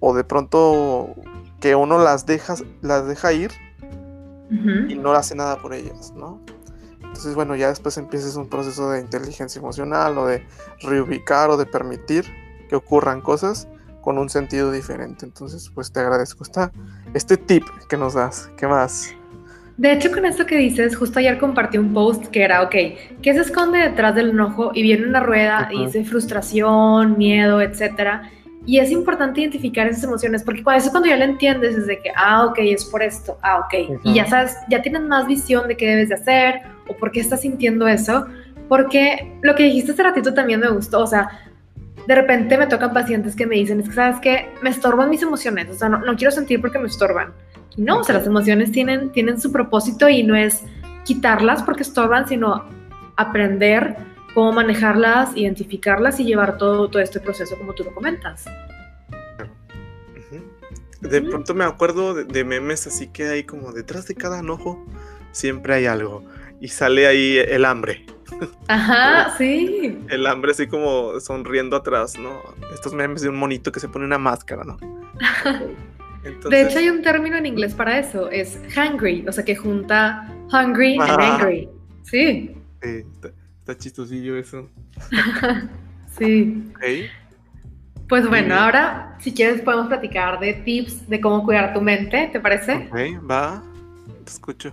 o, de pronto que uno las deja, las deja ir y no hace nada por ellas, ¿no? Entonces, bueno, ya después empiezas un proceso de inteligencia emocional o de reubicar o de permitir que ocurran cosas con un sentido diferente. Entonces, pues te agradezco esta, este tip que nos das. ¿Qué más? De hecho, con esto que dices, justo ayer compartí un post que era, ok, ¿qué se esconde detrás del enojo? Y viene una rueda y dice frustración, miedo, etcétera. Y es importante identificar esas emociones, porque cuando eso cuando ya lo entiendes es de que, ah, ok, es por esto, ah, ok. Y ya sabes, ya tienes más visión de qué debes de hacer o por qué estás sintiendo eso. Porque lo que dijiste hace ratito también me gustó, o sea, de repente me tocan pacientes que me dicen, es que sabes que me estorban mis emociones, o sea, no, quiero sentir porque me estorban. Y no, o sea, las emociones tienen, tienen su propósito y no es quitarlas porque estorban, sino aprender cómo manejarlas, identificarlas y llevar todo, todo este proceso como tú lo comentas. De pronto me acuerdo de, de, memes así que hay como detrás de cada enojo siempre hay algo y sale ahí el hambre. Ajá, (laughs) sí. El hambre así como sonriendo atrás, ¿no? Estos memes de un monito que se pone una máscara, ¿no? (laughs) De hecho hay un término en inglés para eso, es hungry, o sea que junta hungry and angry. Sí. Sí, está, chistosillo eso. (laughs) sí. Pues bueno, ahora si quieres podemos platicar de tips de cómo cuidar tu mente, ¿te parece? Ok, va, te escucho.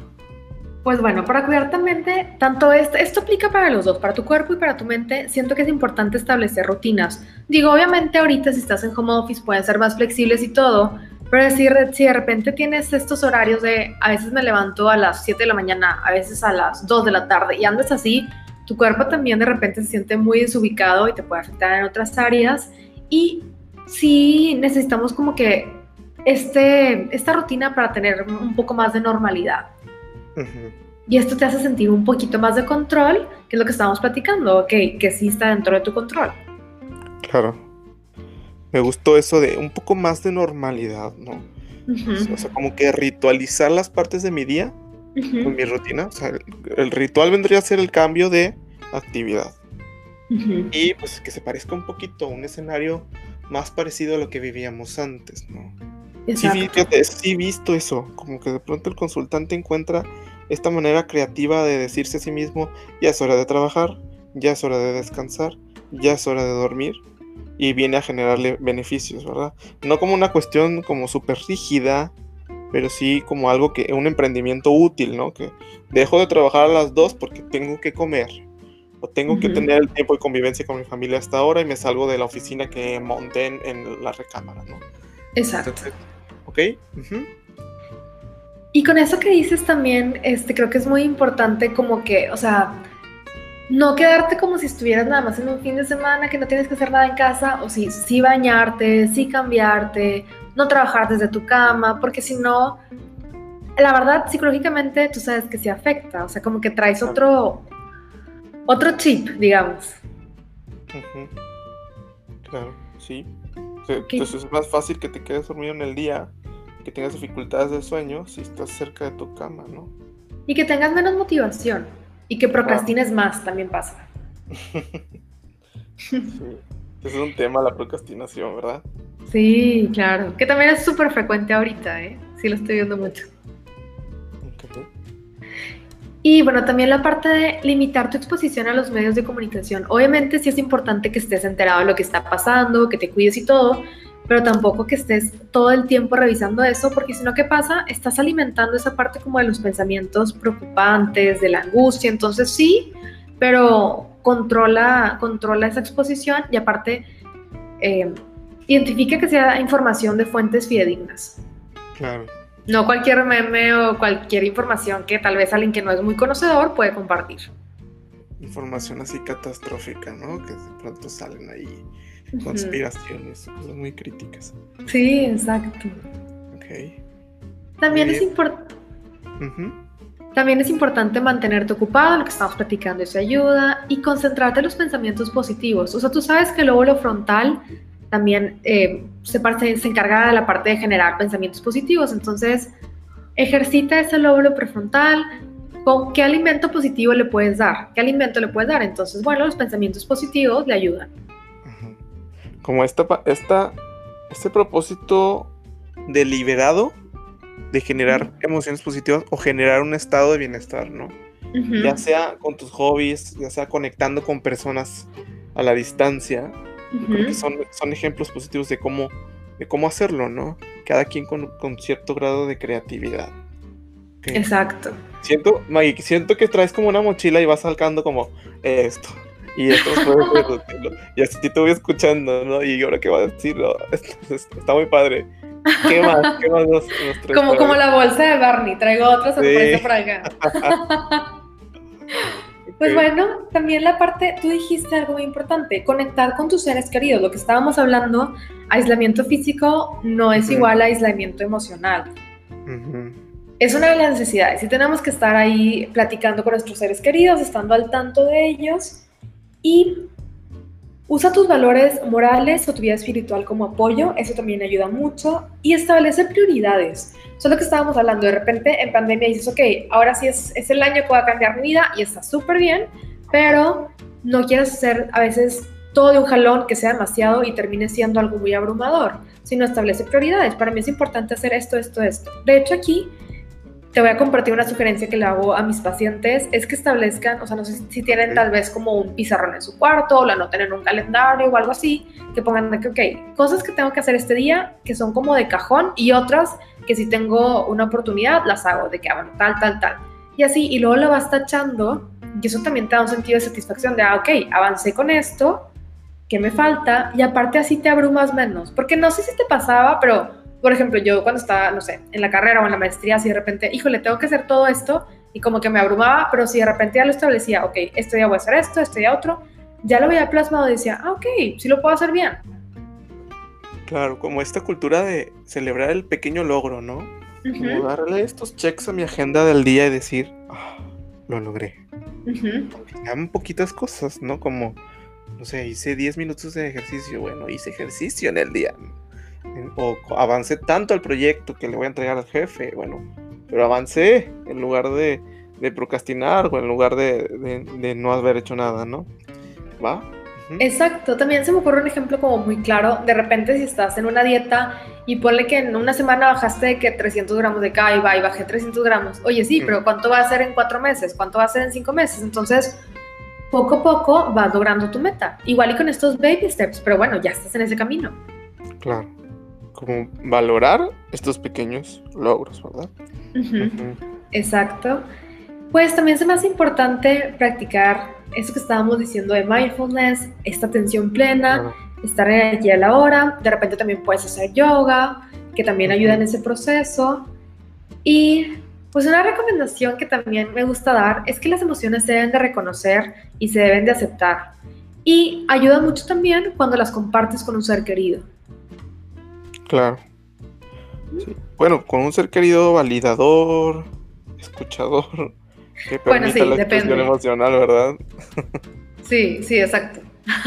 Pues bueno, para cuidar tu mente, tanto esto, esto aplica para los dos, para tu cuerpo y para tu mente, siento que es importante establecer rutinas. Digo, obviamente ahorita si estás en home office pueden ser más flexibles y todo, pero si, si de repente tienes estos horarios de, a veces me levanto a las 7 de la mañana, a veces a las 2 de la tarde y andas así, tu cuerpo también de repente se siente muy desubicado y te puede afectar en otras áreas. Y sí necesitamos como que este, esta rutina para tener un poco más de normalidad. Y esto te hace sentir un poquito más de control, que es lo que estábamos platicando, que, que sí está dentro de tu control. Claro. Me gustó eso de un poco más de normalidad, ¿no? O sea, como que ritualizar las partes de mi día con mi rutina. O sea, el, ritual vendría a ser el cambio de actividad. Y pues que se parezca un poquito a un escenario más parecido a lo que vivíamos antes, ¿no? Sí, sí, he visto eso, como que de pronto el consultante encuentra esta manera creativa de decirse a sí mismo, ya es hora de trabajar, ya es hora de descansar, ya es hora de dormir, y viene a generarle beneficios, ¿verdad? No como una cuestión como súper rígida, pero sí como algo que, un emprendimiento útil, ¿no? Que dejo de trabajar a las dos porque tengo que comer, o tengo que tener el tiempo de convivencia con mi familia hasta ahora y me salgo de la oficina que monté en, la recámara, ¿no? Exacto. ¿Ok? Y con eso que dices también, este, creo que es muy importante como que, o sea, no quedarte como si estuvieras nada más en un fin de semana que no tienes que hacer nada en casa, o sí, sí bañarte, sí cambiarte, no trabajar desde tu cama, porque si no, la verdad, psicológicamente tú sabes que sí afecta, o sea, como que traes otro, otro chip, digamos. Claro, sí. Entonces es más fácil que te quedes dormido en el día que tengas dificultades de sueño si estás cerca de tu cama, ¿no? Y que tengas menos motivación y que procrastines más, también pasa. (laughs) (laughs) sí, es un tema la procrastinación, ¿verdad? Sí, claro, que también es súper frecuente ahorita, ¿eh? Sí, lo estoy viendo mucho. Y bueno, también la parte de limitar tu exposición a los medios de comunicación. Obviamente sí es importante que estés enterado de lo que está pasando, que te cuides y todo, pero tampoco que estés todo el tiempo revisando eso, porque si no, ¿qué pasa? Estás alimentando esa parte como de los pensamientos preocupantes, de la angustia, entonces sí, pero controla, controla esa exposición y aparte eh, identifica que sea información de fuentes fidedignas. Claro. No cualquier meme o cualquier información que tal vez alguien que no es muy conocedor puede compartir. Información así catastrófica, ¿no? Que de pronto salen ahí conspiraciones, cosas muy críticas. Sí, exacto. Ok. También es importante. También es importante mantenerte ocupado, lo que estamos platicando, eso ayuda, y concentrarte en los pensamientos positivos. O sea, tú sabes que el lóbulo frontal también eh, se, se encarga de la parte de generar pensamientos positivos, entonces ejercita ese lóbulo prefrontal, ¿con qué alimento positivo le puedes dar? ¿Qué alimento le puedes dar? Entonces, bueno, los pensamientos positivos le ayudan como esta, esta, este propósito deliberado de generar emociones positivas o generar un estado de bienestar, ¿no? Ya sea con tus hobbies, ya sea conectando con personas a la distancia, son, son ejemplos positivos de cómo, de cómo hacerlo, ¿no? Cada quien con, con cierto grado de creatividad. Exacto. Siento, Maggie, siento que traes como una mochila y vas salcando como esto, y esto (laughs) Y así te voy escuchando, ¿no? Y ahora qué va a decir, (laughs) está muy padre. ¿Qué más? ¿Qué más nos, Como, como la bolsa de Barney, traigo otra sorpresa por acá. (laughs) Pues bueno, también la parte, tú dijiste algo muy importante, conectar con tus seres queridos. Lo que estábamos hablando, aislamiento físico no es igual a aislamiento emocional. Es una de las necesidades y tenemos que estar ahí platicando con nuestros seres queridos, estando al tanto de ellos y usa tus valores morales o tu vida espiritual como apoyo, eso también ayuda mucho. Y establece prioridades. Eso es lo que estábamos hablando. De repente en pandemia dices, ok, ahora sí es, el año que voy a cambiar mi vida y está súper bien, pero no quieres hacer a veces todo de un jalón que sea demasiado y termine siendo algo muy abrumador, sino establece prioridades. Para mí es importante hacer esto, esto, esto. De hecho, aquí te voy a compartir una sugerencia que le hago a mis pacientes, es que establezcan, o sea, no sé si tienen tal vez como un pizarrón en su cuarto o la anoten en un calendario o algo así, que pongan de que, ok, cosas que tengo que hacer este día que son como de cajón y otras que si tengo una oportunidad las hago, de que, ah, tal, tal, tal. Y así, y luego lo vas tachando y eso también te da un sentido de satisfacción de, ah, ok, avancé con esto, ¿qué me falta? Y aparte así te abrumas menos, porque no sé si te pasaba, pero por ejemplo, yo cuando estaba, no sé, en la carrera o en la maestría, si de repente, híjole, tengo que hacer todo esto y como que me abrumaba, pero si de repente ya lo establecía, ok, esto ya voy a hacer esto, esto ya otro, ya lo había plasmado y decía, ah, ok, sí lo puedo hacer bien. Claro, como esta cultura de celebrar el pequeño logro, ¿no? Como darle estos checks a mi agenda del día y decir, ah, lo logré. Uh poquitas cosas, ¿no? Como, no sé, hice 10 minutos de ejercicio, bueno, hice ejercicio en el día o avancé tanto al proyecto que le voy a entregar al jefe, bueno, pero avancé en lugar de, procrastinar o en lugar de, no haber hecho nada, ¿no? ¿Va? Exacto, también se me ocurre un ejemplo como muy claro, de repente si estás en una dieta y ponle que en una semana bajaste de que 300 gramos de cada y va y bajé 300 gramos, oye sí, pero ¿cuánto va a ser en cuatro meses? ¿Cuánto va a ser en cinco meses? Entonces, poco a poco vas logrando tu meta, igual y con estos baby steps, pero bueno, ya estás en ese camino. Claro como valorar estos pequeños logros, ¿verdad? Exacto. Pues también se me hace importante practicar eso que estábamos diciendo de mindfulness, esta atención plena, estar allí a la hora. De repente también puedes hacer yoga, que también ayuda en ese proceso. Y pues una recomendación que también me gusta dar es que las emociones se deben de reconocer y se deben de aceptar. Y ayuda mucho también cuando las compartes con un ser querido. Claro. Bueno, con un ser querido validador, escuchador, (laughs) que permite la expresión emocional, ¿verdad? Sí, sí, exacto.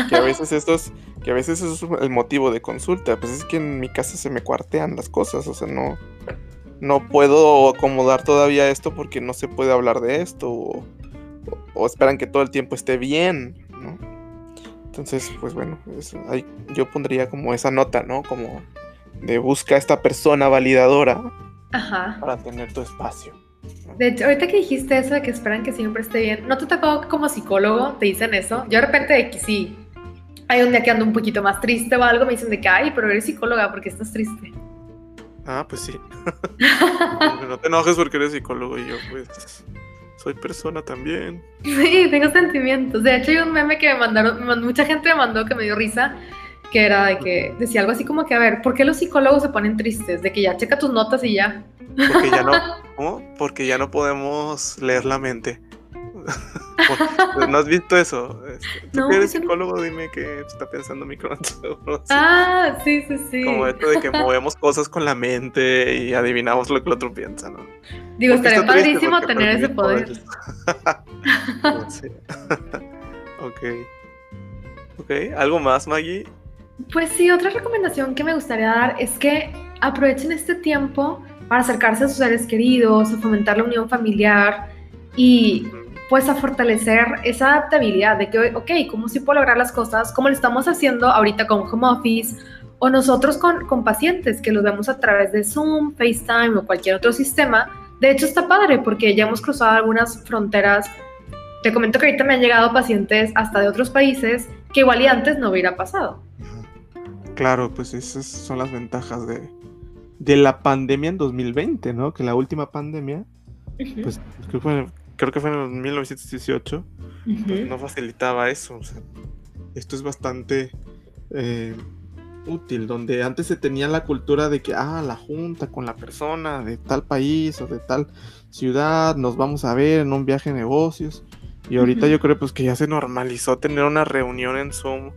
Que a (laughs) veces estos, que a veces eso es el motivo de consulta, pues es que en mi casa se me cuartean las cosas, o sea, no, no puedo acomodar todavía esto porque no se puede hablar de esto, o, o esperan que todo el tiempo esté bien, ¿no? Entonces, pues bueno, yo pondría como esa nota, ¿no? Como de busca a esta persona validadora para tener tu espacio. De hecho, ahorita que dijiste eso de que esperan que siempre esté bien, ¿no te tocó como psicólogo? ¿Te dicen eso? Yo de repente de que sí, hay un día que ando un poquito más triste o algo, me dicen de que, ay, pero eres psicóloga porque estás triste. Ah, pues sí. (laughs) no te enojes porque eres psicólogo y yo, pues, soy persona también. Sí, tengo sentimientos. De hecho, hay un meme que me mandaron, mucha gente me mandó que me dio risa, que era de que decía algo así como que, a ver, ¿por qué los psicólogos se ponen tristes? De que ya checa tus notas y ya. Porque ya no, (laughs) ¿cómo? Porque ya no podemos leer la mente. (laughs) ¿No has visto eso? Este, Tú eres psicólogo, dime qué está pensando mi (laughs) Ah, sí, sí, sí. Como esto de que movemos cosas con la mente y adivinamos lo que el otro piensa, ¿no? Digo, estaría padrísimo tener ese poder. sí. ok. Ok, ¿algo más, Maggie? Pues sí, otra recomendación que me gustaría dar es que aprovechen este tiempo para acercarse a sus seres queridos, a fomentar la unión familiar y pues a fortalecer esa adaptabilidad de que, ok, ¿cómo sí puedo lograr las cosas? Como lo estamos haciendo ahorita con home office o nosotros con, con pacientes que los vemos a través de Zoom, FaceTime o cualquier otro sistema. De hecho está padre porque ya hemos cruzado algunas fronteras. Te comento que ahorita me han llegado pacientes hasta de otros países que igual y antes no hubiera pasado. Claro, pues esas son las ventajas de, de la pandemia en 2020, ¿no? Que la última pandemia, pues creo, que fue en 1918, pues no facilitaba eso. O sea, esto es bastante eh, útil, donde antes se tenía la cultura de que, ah, la junta con la persona de tal país o de tal ciudad, nos vamos a ver en un viaje de negocios. Y ahorita yo creo pues que ya se normalizó tener una reunión en Zoom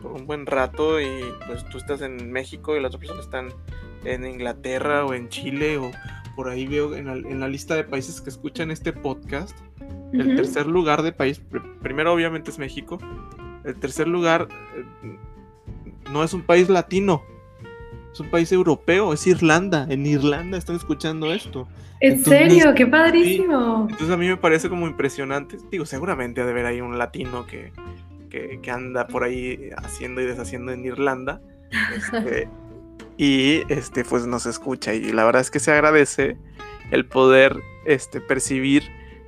por un buen rato y pues tú estás en México y las otras personas están en Inglaterra o en Chile o por ahí veo en la, lista de países que escuchan este podcast. El tercer lugar de país, primero obviamente es México. El tercer lugar eh, no es un país latino, es un país europeo, es Irlanda. En Irlanda están escuchando esto. ¿En serio? ¡Qué padrísimo! entonces a mí me parece como impresionante. Digo, seguramente ha de haber ahí un latino que, que, anda por ahí haciendo y deshaciendo en Irlanda. Este, (laughs) y este, pues nos escucha. Y la verdad es que se agradece el poder este, percibir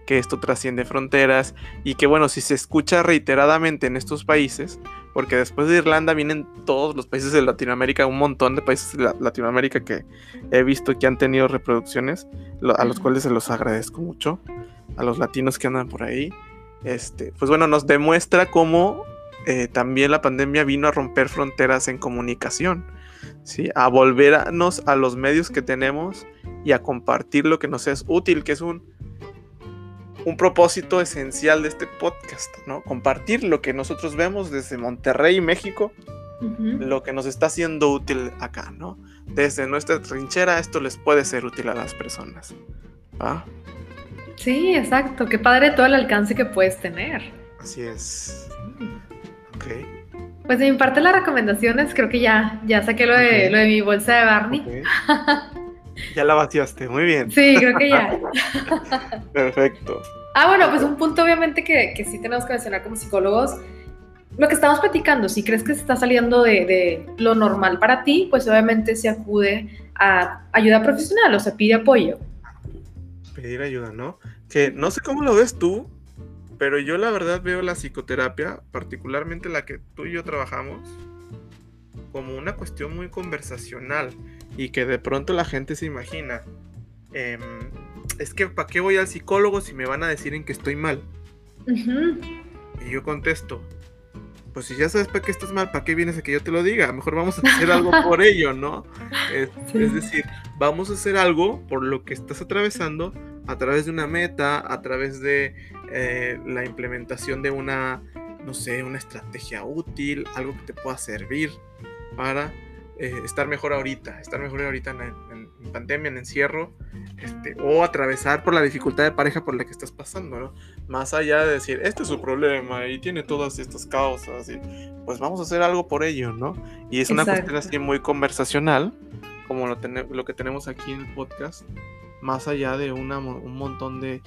que esto trasciende fronteras y que bueno, si se escucha reiteradamente en estos países, porque después de Irlanda vienen todos los países de Latinoamérica, un montón de países de Latinoamérica que he visto que han tenido reproducciones, a los cuales se los agradezco mucho, a los latinos que andan por ahí. Este, pues bueno, nos demuestra cómo eh, también la pandemia vino a romper fronteras en comunicación, ¿sí? a volvernos a los medios que tenemos y a compartir lo que nos es útil, que es un, un propósito esencial de este podcast, ¿no? Compartir lo que nosotros vemos desde Monterrey, México, lo que nos está siendo útil acá, ¿no? Desde nuestra trinchera esto les puede ser útil a las personas. ¿va? Sí, exacto. Qué padre todo el alcance que puedes tener. Así es. Ok. Pues de mi parte las recomendaciones, creo que ya, ya saqué lo de, lo de mi bolsa de Barney. (laughs) Ya la vaciaste, muy bien. Sí, creo que ya. (laughs) Perfecto. Ah, bueno, pues un punto obviamente que, que sí tenemos que mencionar como psicólogos, lo que estamos platicando, si crees que se está saliendo de, de, lo normal para ti, pues obviamente se acude a ayuda profesional, o sea, pide apoyo. Pedir ayuda, ¿no? Que no sé cómo lo ves tú, pero yo la verdad veo la psicoterapia, particularmente la que tú y yo trabajamos, como una cuestión muy conversacional y que de pronto la gente se imagina. Em, es que ¿para qué voy al psicólogo si me van a decir en que estoy mal? Y yo contesto, pues si ya sabes para qué estás mal, ¿para qué vienes a que yo te lo diga? Mejor vamos a hacer algo por ello, ¿no? Es, decir, vamos a hacer algo por lo que estás atravesando a través de una meta, a través de eh, la implementación de una, no sé, una estrategia útil, algo que te pueda servir para eh, estar mejor ahorita, estar mejor ahorita en, pandemia, en encierro, este, o atravesar por la dificultad de pareja por la que estás pasando, ¿no? Más allá de decir, este es su problema y tiene todas estas causas, y pues vamos a hacer algo por ello, ¿no? Y es una cuestión así muy conversacional, como lo, lo que tenemos aquí en el podcast, más allá de una, un montón de,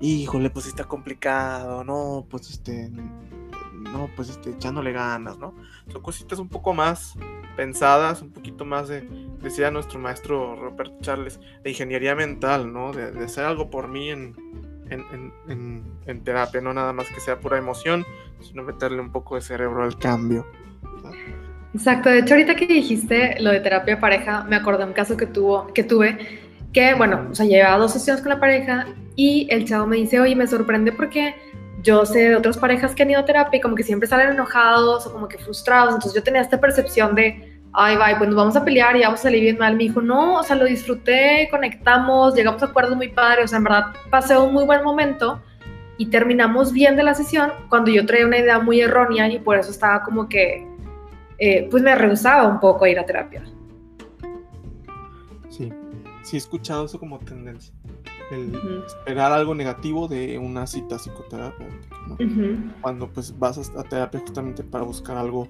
híjole, pues está complicado, no, pues este, no, pues este, echándole ganas, ¿no? Son cositas un poco más pensadas, un poquito más de, decía nuestro maestro Robert Charles, de ingeniería mental, ¿no? De, hacer algo por mí en, en, terapia, no nada más que sea pura emoción, sino meterle un poco de cerebro al cambio. Exacto, de hecho ahorita que dijiste lo de terapia pareja, me acordé un caso que, tuvo, que tuve, que bueno, o sea, llevaba dos sesiones con la pareja y el chavo me dice, oye, me sorprende porque yo sé de otras parejas que han ido a terapia y como que siempre salen enojados o como que frustrados. Entonces yo tenía esta percepción de, ay, bye, pues nos vamos a pelear y vamos a salir bien mal. Me dijo, no, o sea, lo disfruté, conectamos, llegamos a acuerdos muy padres. O sea, en verdad pasé un muy buen momento y terminamos bien de la sesión cuando yo traía una idea muy errónea y por eso estaba como que, eh, pues me rehusaba un poco a ir a terapia. Sí, sí he escuchado eso como tendencia el esperar algo negativo de una cita psicoterapéutica, Cuando pues vas a terapia justamente para buscar algo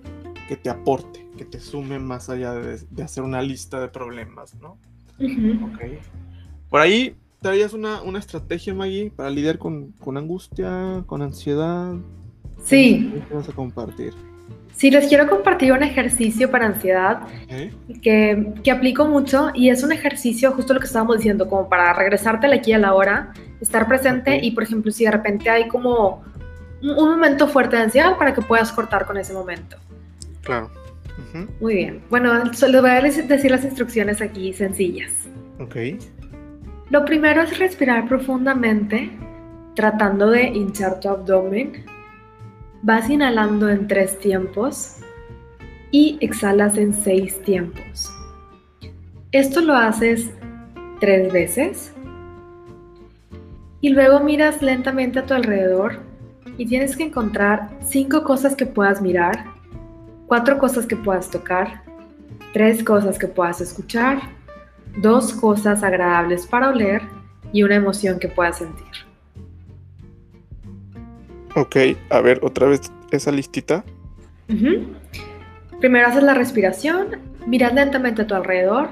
que te aporte, que te sume más allá de, hacer una lista de problemas, ¿no? Por ahí traías una, una estrategia, Maggie, para lidiar con, con angustia, con ansiedad. Sí. ¿Qué vas a compartir? Sí, les quiero compartir un ejercicio para ansiedad que, que, aplico mucho y es un ejercicio, justo lo que estábamos diciendo, como para regresarte aquí a la hora, estar presente y, por ejemplo, si de repente hay como un, momento fuerte de ansiedad para que puedas cortar con ese momento. Claro. Muy bien. Bueno, solo voy a decir las instrucciones aquí sencillas. Ok. Lo primero es respirar profundamente, tratando de hinchar tu abdomen Vas inhalando en tres tiempos y exhalas en seis tiempos. Esto lo haces tres veces y luego miras lentamente a tu alrededor y tienes que encontrar cinco cosas que puedas mirar, cuatro cosas que puedas tocar, tres cosas que puedas escuchar, dos cosas agradables para oler y una emoción que puedas sentir. Ok, a ver, otra vez esa listita. Primero haces la respiración, miras lentamente a tu alrededor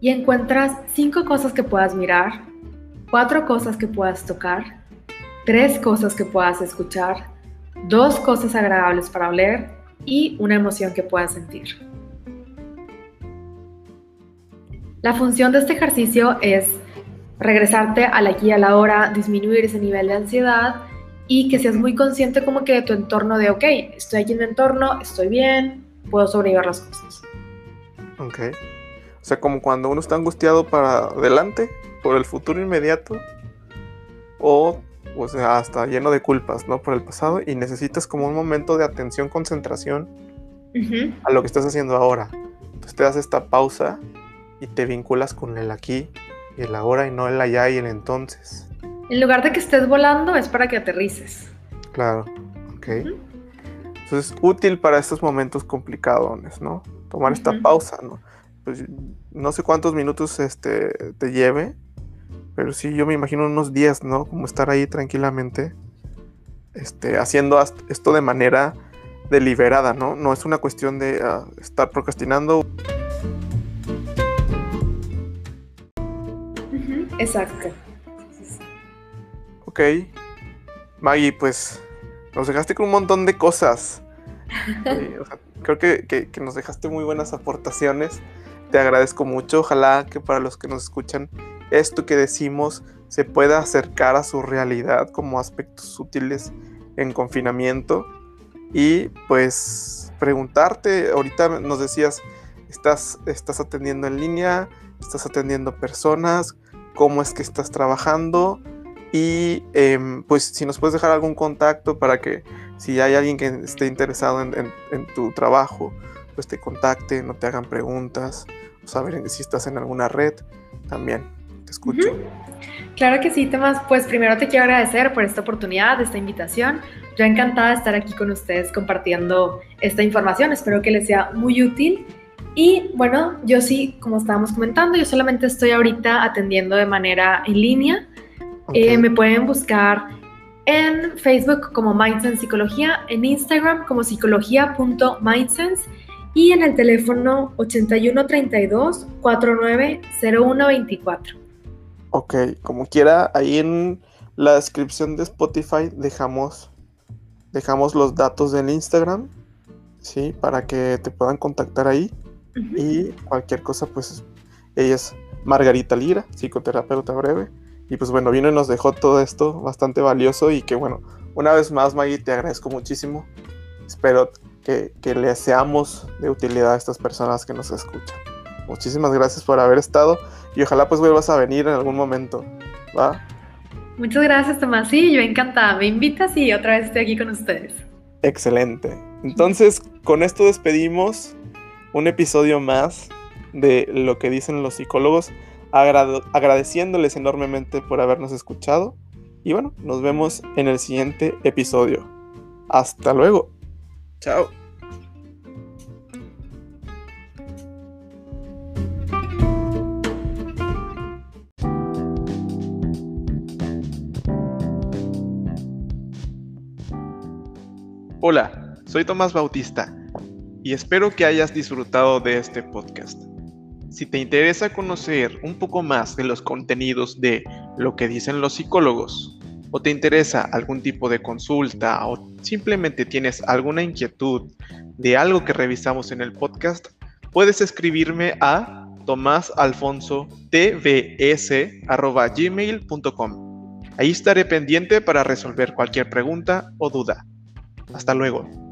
y encuentras cinco cosas que puedas mirar, cuatro cosas que puedas tocar, tres cosas que puedas escuchar, dos cosas agradables para oler y una emoción que puedas sentir. La función de este ejercicio es regresarte a la aquí a la hora, disminuir ese nivel de ansiedad y que seas muy consciente como que de tu entorno de, ok, estoy aquí en mi entorno, estoy bien, puedo sobrevivir las cosas. Ok. O sea, como cuando uno está angustiado para adelante, por el futuro inmediato, o, o sea, hasta lleno de culpas, ¿no? Por el pasado, y necesitas como un momento de atención, concentración a lo que estás haciendo ahora. Entonces te das esta pausa y te vinculas con el aquí y el ahora y no el allá y el entonces. En lugar de que estés volando, es para que aterrices. Claro, ok. Entonces, útil para estos momentos complicados, ¿no? Tomar esta pausa, ¿no? Pues no sé cuántos minutos este, te lleve, pero sí, yo me imagino unos días, ¿no? Como estar ahí tranquilamente, este, haciendo esto de manera deliberada, ¿no? No es una cuestión de ah, estar procrastinando. Exacto. Ok. Maggie, pues nos dejaste con un montón de cosas. (laughs) creo que, nos dejaste muy buenas aportaciones. Te agradezco mucho. Ojalá que para los que nos escuchan, esto que decimos se pueda acercar a su realidad como aspectos útiles en confinamiento. Y pues preguntarte, ahorita nos decías, estás, estás atendiendo en línea, estás atendiendo personas, cómo es que estás trabajando y em, pues si nos puedes dejar algún contacto para que si hay alguien que esté interesado en, tu trabajo, pues te contacte, no te hagan preguntas, saber si estás en alguna red, también te escucho. Claro que sí, Tomás. Pues primero te quiero agradecer por esta oportunidad, esta invitación. Yo encantada de estar aquí con ustedes compartiendo esta información. Espero que les sea muy útil. Y bueno, yo sí, como estábamos comentando, yo solamente estoy ahorita atendiendo de manera en línea. Eh, me pueden buscar en Facebook como Mindsense Psicología, en Instagram como psicología.mindsense y en el teléfono 8132 490124. Ok, como quiera, ahí en la descripción de Spotify dejamos, dejamos los datos del Instagram, ¿sí? Para que te puedan contactar ahí. Y cualquier cosa, pues ella es Margarita Lira, psicoterapeuta breve. Y pues bueno, vino y nos dejó todo esto bastante valioso y que bueno, una vez más Maggie, te agradezco muchísimo. Espero que, que le seamos de utilidad a estas personas que nos escuchan. Muchísimas gracias por haber estado y ojalá pues vuelvas a venir en algún momento, ¿va? Muchas gracias, Tomás. Sí, yo encantada. Me invitas y otra vez estoy aquí con ustedes. Excelente. Entonces, con esto despedimos un episodio más de lo que dicen los psicólogos, agradeciéndoles enormemente por habernos escuchado. Y bueno, nos vemos en el siguiente episodio. Hasta luego. Chao. Hola, soy Tomás Bautista y espero que hayas disfrutado de este podcast. Si te interesa conocer un poco más de los contenidos de lo que dicen los psicólogos, o te interesa algún tipo de consulta, o simplemente tienes alguna inquietud de algo que revisamos en el podcast, puedes escribirme a tomasalfonso.tvs.gmail.com. Ahí estaré pendiente para resolver cualquier pregunta o duda. Hasta luego.